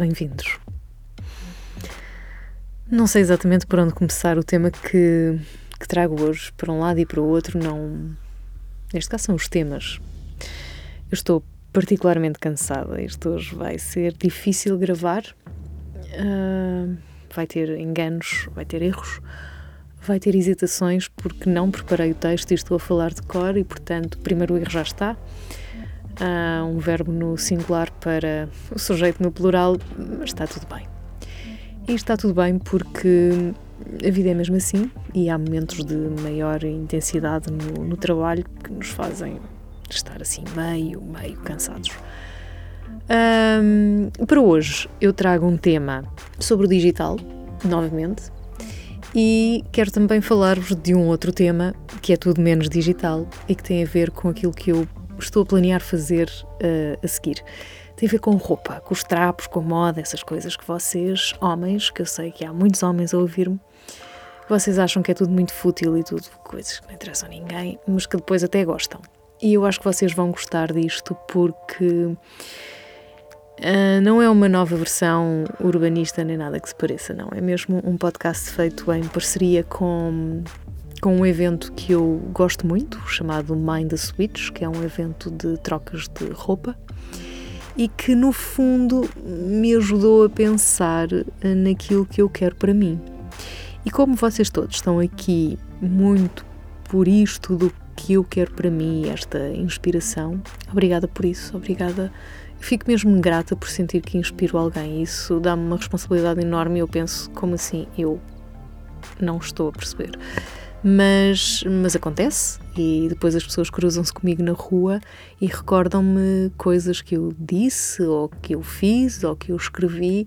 bem-vindos. Não sei exatamente por onde começar o tema que, que trago hoje, para um lado e para o outro, não. Neste caso são os temas. Eu estou particularmente cansada. Isto hoje vai ser difícil gravar, uh, vai ter enganos, vai ter erros, vai ter hesitações porque não preparei o texto e estou a falar de cor e, portanto, primeiro erro já está. Um verbo no singular para o sujeito no plural, mas está tudo bem. E está tudo bem porque a vida é mesmo assim e há momentos de maior intensidade no, no trabalho que nos fazem estar assim meio, meio cansados. Um, para hoje eu trago um tema sobre o digital, novamente, e quero também falar-vos de um outro tema que é tudo menos digital e que tem a ver com aquilo que eu estou a planear fazer uh, a seguir tem a ver com roupa, com os trapos, com moda, essas coisas que vocês, homens, que eu sei que há muitos homens a ouvir-me, vocês acham que é tudo muito fútil e tudo coisas que não interessam a ninguém, mas que depois até gostam. E eu acho que vocês vão gostar disto porque uh, não é uma nova versão urbanista nem nada que se pareça, não. É mesmo um podcast feito em parceria com, com um evento que eu gosto muito, chamado Mind the Switch, que é um evento de trocas de roupa e que no fundo me ajudou a pensar eh, naquilo que eu quero para mim. E como vocês todos estão aqui muito por isto do que eu quero para mim, esta inspiração, obrigada por isso, obrigada. fico mesmo grata por sentir que inspiro alguém. Isso dá-me uma responsabilidade enorme eu penso, como assim? Eu não estou a perceber. Mas, mas acontece e depois as pessoas cruzam-se comigo na rua e recordam-me coisas que eu disse ou que eu fiz ou que eu escrevi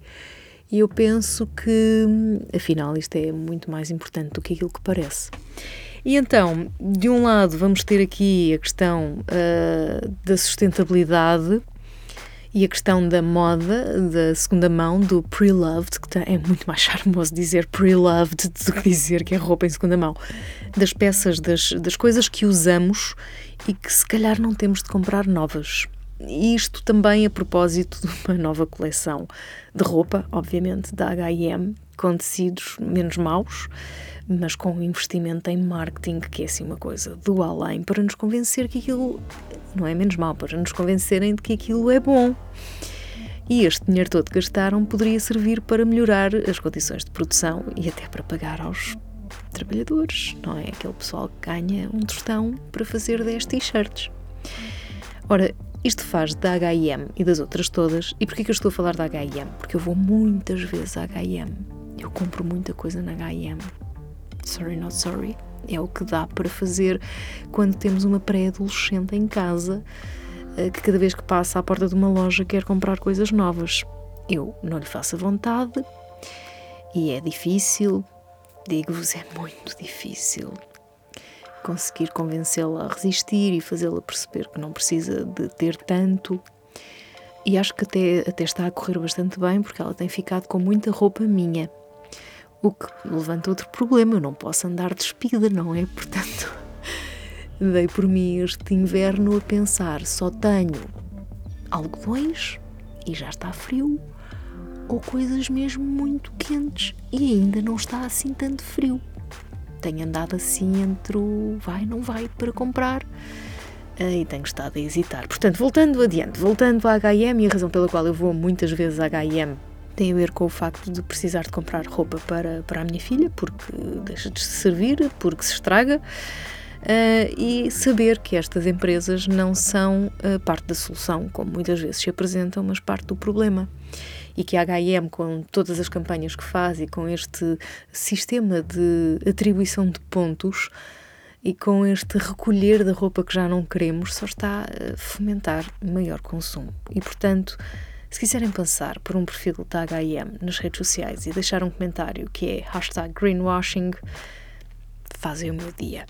e eu penso que afinal isto é muito mais importante do que aquilo que parece. E então, de um lado, vamos ter aqui a questão uh, da sustentabilidade e a questão da moda, da segunda mão, do pre-loved, que tá, é muito mais charmoso dizer pre-loved do que dizer que é roupa em segunda mão, das peças, das, das coisas que usamos e que se calhar não temos de comprar novas. Isto também a propósito de uma nova coleção de roupa, obviamente, da HM, com tecidos menos maus, mas com investimento em marketing, que é assim uma coisa do além, para nos convencer que aquilo não é menos mal, para nos convencerem de que aquilo é bom. E este dinheiro todo que gastaram poderia servir para melhorar as condições de produção e até para pagar aos trabalhadores, não é? Aquele pessoal que ganha um tostão para fazer 10 t-shirts. Ora, isto faz da H&M e das outras todas. E porquê que eu estou a falar da H&M? Porque eu vou muitas vezes à H&M. Eu compro muita coisa na H&M. Sorry, not sorry. É o que dá para fazer quando temos uma pré-adolescente em casa eh, que cada vez que passa à porta de uma loja quer comprar coisas novas. Eu não lhe faço a vontade e é difícil, digo-vos, é muito difícil conseguir convencê-la a resistir e fazê-la perceber que não precisa de ter tanto. E acho que até, até está a correr bastante bem porque ela tem ficado com muita roupa minha. O que levanta outro problema, eu não posso andar despida, não é? Portanto, dei por mim este inverno a pensar: só tenho algodões e já está frio, ou coisas mesmo muito quentes e ainda não está assim tanto frio. Tenho andado assim entre o vai, não vai para comprar eh, e tenho estado a hesitar. Portanto, voltando adiante, voltando à HM, e a razão pela qual eu vou muitas vezes à HM tem a ver com o facto de precisar de comprar roupa para, para a minha filha, porque deixa de se servir, porque se estraga, uh, e saber que estas empresas não são uh, parte da solução, como muitas vezes se apresentam, mas parte do problema. E que a HM, com todas as campanhas que faz e com este sistema de atribuição de pontos, e com este recolher da roupa que já não queremos, só está a fomentar maior consumo. E, portanto, se quiserem passar por um perfil da HM nas redes sociais e deixar um comentário que é hashtag greenwashing, fazem o meu dia.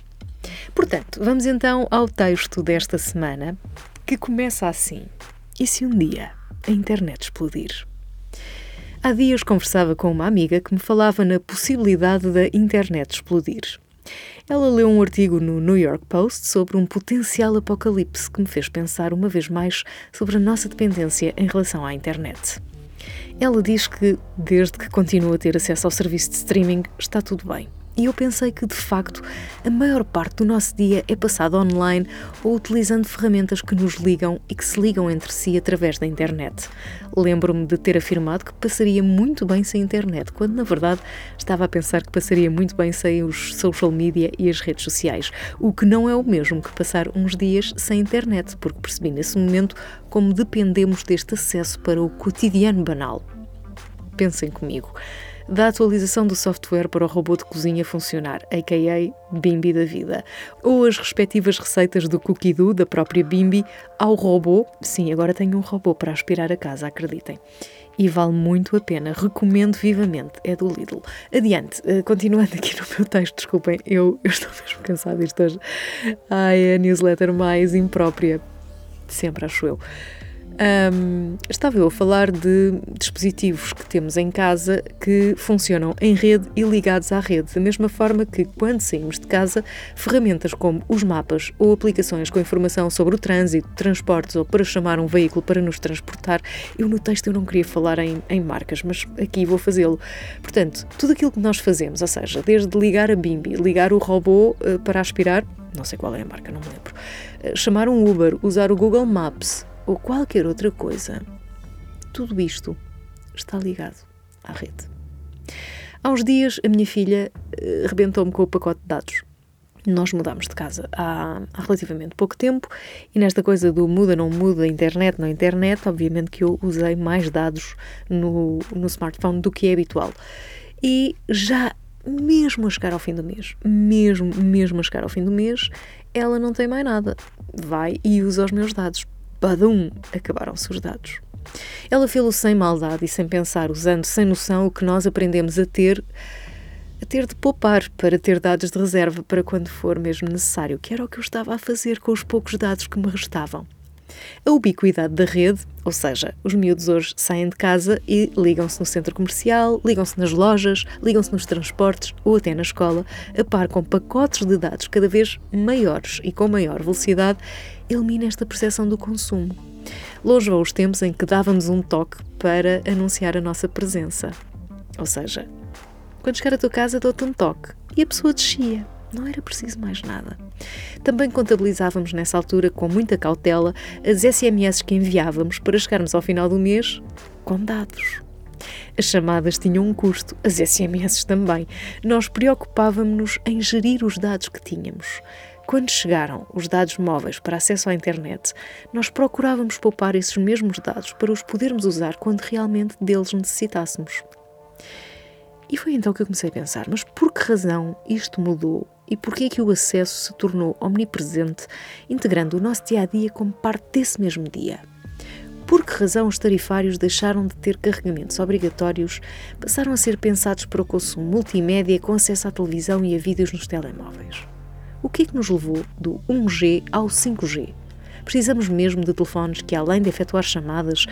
Portanto, vamos então ao texto desta semana, que começa assim. E se um dia a internet explodir? Há dias conversava com uma amiga que me falava na possibilidade da internet explodir. Ela leu um artigo no New York Post sobre um potencial apocalipse que me fez pensar uma vez mais sobre a nossa dependência em relação à internet. Ela diz que, desde que continua a ter acesso ao serviço de streaming, está tudo bem. E eu pensei que, de facto, a maior parte do nosso dia é passado online ou utilizando ferramentas que nos ligam e que se ligam entre si através da internet. Lembro-me de ter afirmado que passaria muito bem sem internet, quando na verdade estava a pensar que passaria muito bem sem os social media e as redes sociais, o que não é o mesmo que passar uns dias sem internet, porque percebi nesse momento como dependemos deste acesso para o cotidiano banal. Pensem comigo da atualização do software para o robô de cozinha funcionar, a.k.a. Bimbi da vida, ou as respectivas receitas do Cookie Do, da própria Bimbi, ao robô. Sim, agora tenho um robô para aspirar a casa, acreditem. E vale muito a pena, recomendo vivamente, é do Lidl. Adiante, uh, continuando aqui no meu texto, desculpem, eu, eu estou mesmo cansada disto hoje. Ai, é a newsletter mais imprópria, sempre acho eu. Um, estava eu a falar de dispositivos que temos em casa que funcionam em rede e ligados à rede, da mesma forma que, quando saímos de casa, ferramentas como os mapas ou aplicações com informação sobre o trânsito, transportes ou para chamar um veículo para nos transportar. Eu no texto eu não queria falar em, em marcas, mas aqui vou fazê-lo. Portanto, tudo aquilo que nós fazemos, ou seja, desde ligar a Bimbi, ligar o robô uh, para aspirar, não sei qual é a marca, não me lembro, uh, chamar um Uber, usar o Google Maps ou qualquer outra coisa, tudo isto está ligado à rede. Há uns dias, a minha filha uh, rebentou-me com o pacote de dados. Nós mudámos de casa há, há, relativamente pouco tempo e nesta coisa do muda, não muda, internet, não internet, obviamente que eu usei mais dados no, no smartphone do que é habitual. E já mesmo a chegar ao fim do mês, mesmo, mesmo a chegar ao fim do mês, ela não tem mais nada. Vai e usa os meus dados badum, acabaram-se os dados. Ela fê-lo sem maldade e sem pensar, usando sem noção o que nós aprendemos a ter, a ter de poupar para ter dados de reserva para quando for mesmo necessário, que era o que eu estava a fazer com os poucos dados que me restavam. A ubiquidade da rede, ou seja, os miúdos hoje saem de casa e ligam-se no centro comercial, ligam-se nas lojas, ligam-se nos transportes ou até na escola, a par com pacotes de dados cada vez maiores e com maior velocidade, elimina esta percepção do consumo. Longe vão os tempos em que dávamos um toque para anunciar a nossa presença. Ou seja, quando chegar à tua casa, dou-te um toque e a pessoa descia. Não era preciso mais nada. Também contabilizávamos nessa altura com muita cautela as SMS que enviávamos para chegarmos ao final do mês com dados. As chamadas tinham um custo, as SMS também. Nós preocupávamos-nos em gerir os dados que tínhamos. Quando chegaram os dados móveis para acesso à internet, nós procurávamos poupar esses mesmos dados para os podermos usar quando realmente deles necessitássemos. E foi então que eu comecei a pensar: mas por que razão isto mudou e por que é que o acesso se tornou omnipresente, integrando o nosso dia a dia como parte desse mesmo dia? Por que razão os tarifários deixaram de ter carregamentos obrigatórios, passaram a ser pensados para o consumo multimédia com acesso à televisão e a vídeos nos telemóveis? O que é que nos levou do 1G ao 5G? Precisamos mesmo de telefones que, além de efetuar chamadas,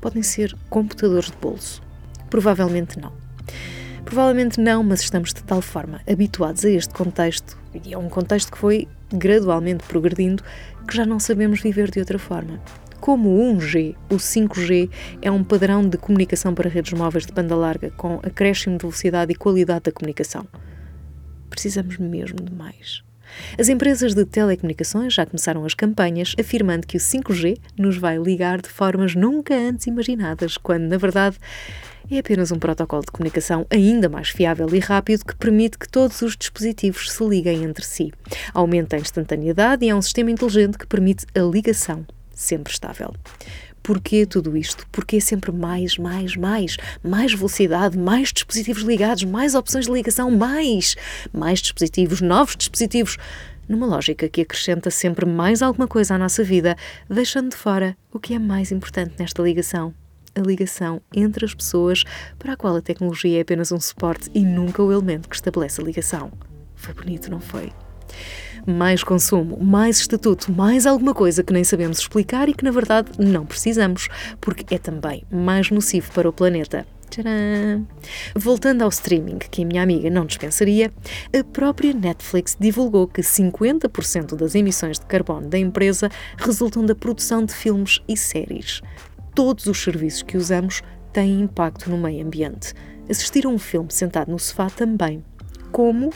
podem ser computadores de bolso? Provavelmente não. Provavelmente não, mas estamos de tal forma habituados a este contexto, e é um contexto que foi gradualmente progredindo, que já não sabemos viver de outra forma. Como o 1G, o 5G é um padrão de comunicação para redes móveis de banda larga com acréscimo de velocidade e qualidade da comunicação. Precisamos mesmo de mais. As empresas de telecomunicações já começaram as campanhas afirmando que o 5G nos vai ligar de formas nunca antes imaginadas, quando, na verdade, é apenas um protocolo de comunicação ainda mais fiável e rápido que permite que todos os dispositivos se liguem entre si. Aumenta a instantaneidade e é um sistema inteligente que permite a ligação sempre estável. Porquê tudo isto? Porque é sempre mais, mais, mais, mais velocidade, mais dispositivos ligados, mais opções de ligação, mais, mais dispositivos, novos dispositivos, numa lógica que acrescenta sempre mais alguma coisa à nossa vida, deixando de fora o que é mais importante nesta ligação. A ligação entre as pessoas, para a qual a tecnologia é apenas um suporte e nunca o elemento que estabelece a ligação. Foi bonito, não foi? mais consumo, mais estatuto, mais alguma coisa que nem sabemos explicar e que na verdade não precisamos, porque é também mais nocivo para o planeta. Tcharam! Voltando ao streaming, que a minha amiga não dispensaria, a própria Netflix divulgou que 50% das emissões de carbono da empresa resultam da produção de filmes e séries. Todos os serviços que usamos têm impacto no meio ambiente. Assistir a um filme sentado no sofá também. Como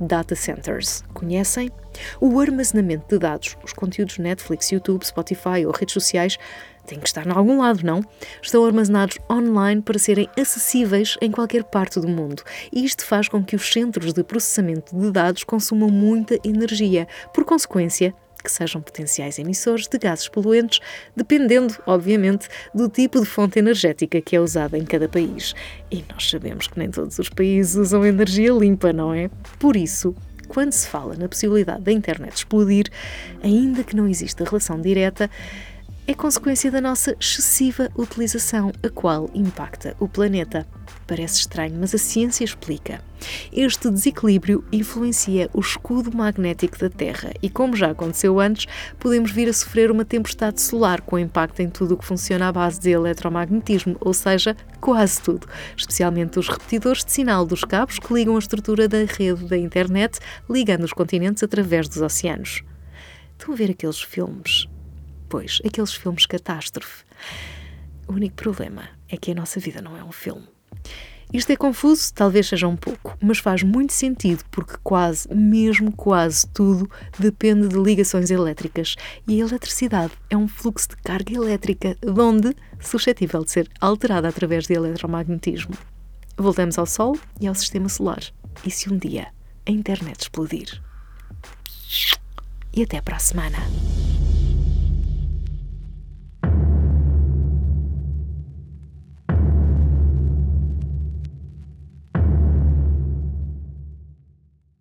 data centers. Conhecem? O armazenamento de dados, os conteúdos Netflix, YouTube, Spotify ou redes sociais têm que estar em algum lado, não? Estão armazenados online para serem acessíveis em qualquer parte do mundo. E isto faz com que os centros de processamento de dados consumam muita energia. Por consequência, que sejam potenciais emissores de gases poluentes, dependendo, obviamente, do tipo de fonte energética que é usada em cada país. E nós sabemos que nem todos os países usam energia limpa, não é? Por isso, quando se fala na possibilidade da internet explodir, ainda que não exista relação direta, é consequência da nossa excessiva utilização, a qual impacta o planeta. Parece estranho, mas a ciência explica. Este desequilíbrio influencia o escudo magnético da Terra e, como já aconteceu antes, podemos vir a sofrer uma tempestade solar com impacto em tudo o que funciona à base de eletromagnetismo, ou seja, quase tudo, especialmente os repetidores de sinal dos cabos que ligam a estrutura da rede da internet, ligando os continentes através dos oceanos. Estão a ver aqueles filmes depois, aqueles filmes catástrofe. O único problema é que a nossa vida não é um filme. Isto é confuso, talvez seja um pouco, mas faz muito sentido porque quase, mesmo quase tudo depende de ligações elétricas e a eletricidade é um fluxo de carga elétrica, de onde suscetível de ser alterada através de eletromagnetismo. Voltamos ao Sol e ao Sistema Solar. E se um dia a internet explodir? E até para a semana.